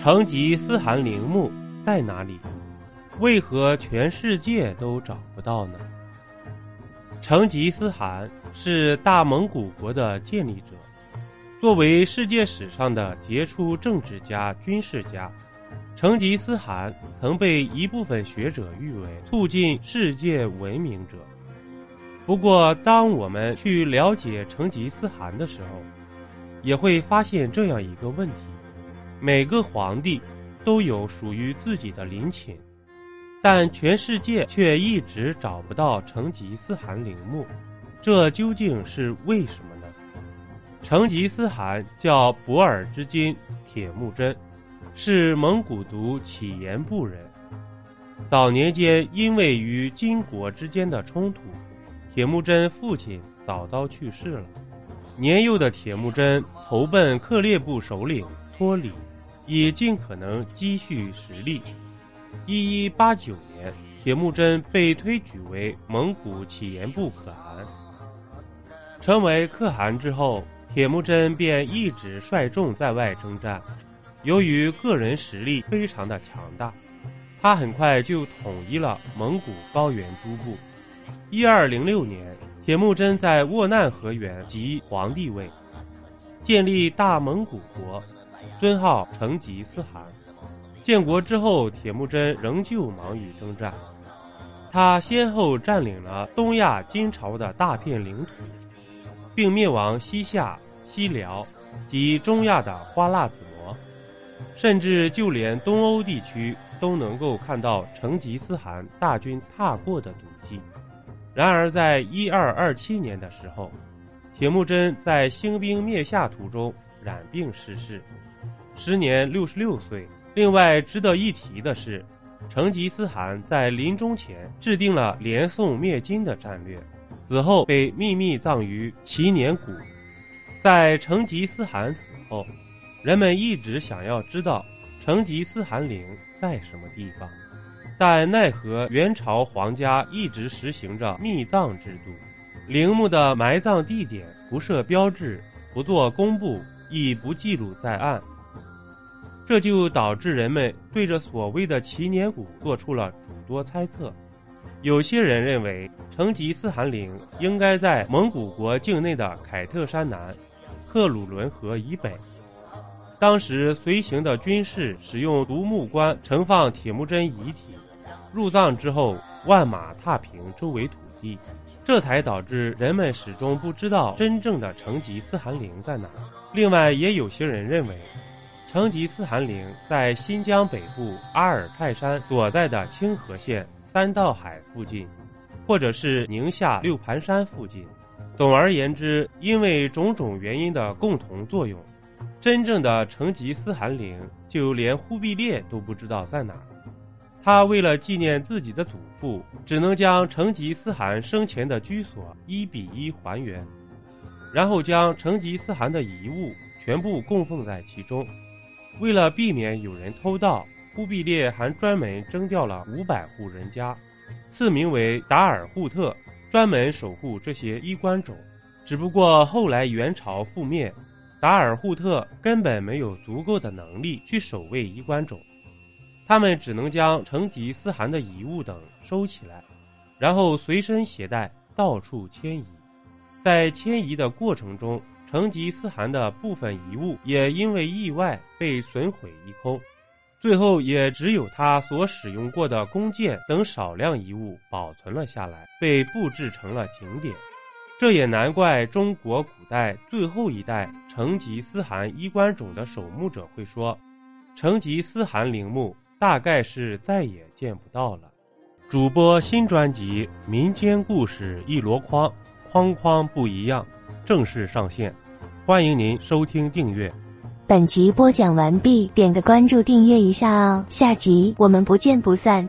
成吉思汗陵墓在哪里？为何全世界都找不到呢？成吉思汗是大蒙古国的建立者，作为世界史上的杰出政治家、军事家，成吉思汗曾被一部分学者誉为促进世界文明者。不过，当我们去了解成吉思汗的时候，也会发现这样一个问题：每个皇帝都有属于自己的陵寝。但全世界却一直找不到成吉思汗陵墓，这究竟是为什么呢？成吉思汗叫博尔之金铁木真，是蒙古族乞颜部人。早年间因为与金国之间的冲突，铁木真父亲早早去世了。年幼的铁木真投奔克烈部首领脱离，以尽可能积蓄实力。一一八九年，铁木真被推举为蒙古乞颜部可汗。成为可汗之后，铁木真便一直率众在外征战。由于个人实力非常的强大，他很快就统一了蒙古高原诸部。一二零六年，铁木真在斡难河源即皇帝位，建立大蒙古国，尊号成吉思汗。建国之后，铁木真仍旧忙于征战。他先后占领了东亚金朝的大片领土，并灭亡西夏、西辽及中亚的花剌子模，甚至就连东欧地区都能够看到成吉思汗大军踏过的足迹。然而，在一二二七年的时候，铁木真在兴兵灭夏途中染病逝世，时年六十六岁。另外值得一提的是，成吉思汗在临终前制定了连宋灭金的战略，死后被秘密葬于祈年谷。在成吉思汗死后，人们一直想要知道成吉思汗陵在什么地方，但奈何元朝皇家一直实行着秘葬制度，陵墓的埋葬地点不设标志，不做公布，亦不记录在案。这就导致人们对这所谓的祈年谷做出了诸多猜测。有些人认为成吉思汗陵应该在蒙古国境内的凯特山南、克鲁伦河以北。当时随行的军士使用独木棺盛放铁木真遗体，入葬之后万马踏平周围土地，这才导致人们始终不知道真正的成吉思汗陵在哪。另外，也有些人认为。成吉思汗陵在新疆北部阿尔泰山所在的清河县三道海附近，或者是宁夏六盘山附近。总而言之，因为种种原因的共同作用，真正的成吉思汗陵就连忽必烈都不知道在哪。他为了纪念自己的祖父，只能将成吉思汗生前的居所一比一还原，然后将成吉思汗的遗物全部供奉在其中。为了避免有人偷盗，忽必烈还专门征调了五百户人家，赐名为达尔扈特，专门守护这些衣冠冢。只不过后来元朝覆灭，达尔扈特根本没有足够的能力去守卫衣冠冢，他们只能将成吉思汗的遗物等收起来，然后随身携带，到处迁移。在迁移的过程中，成吉思汗的部分遗物也因为意外被损毁一空，最后也只有他所使用过的弓箭等少量遗物保存了下来，被布置成了景点。这也难怪中国古代最后一代成吉思汗衣冠冢的守墓者会说：“成吉思汗陵墓大概是再也见不到了。”主播新专辑《民间故事一箩筐》，筐筐不一样。正式上线，欢迎您收听订阅。本集播讲完毕，点个关注，订阅一下哦。下集我们不见不散。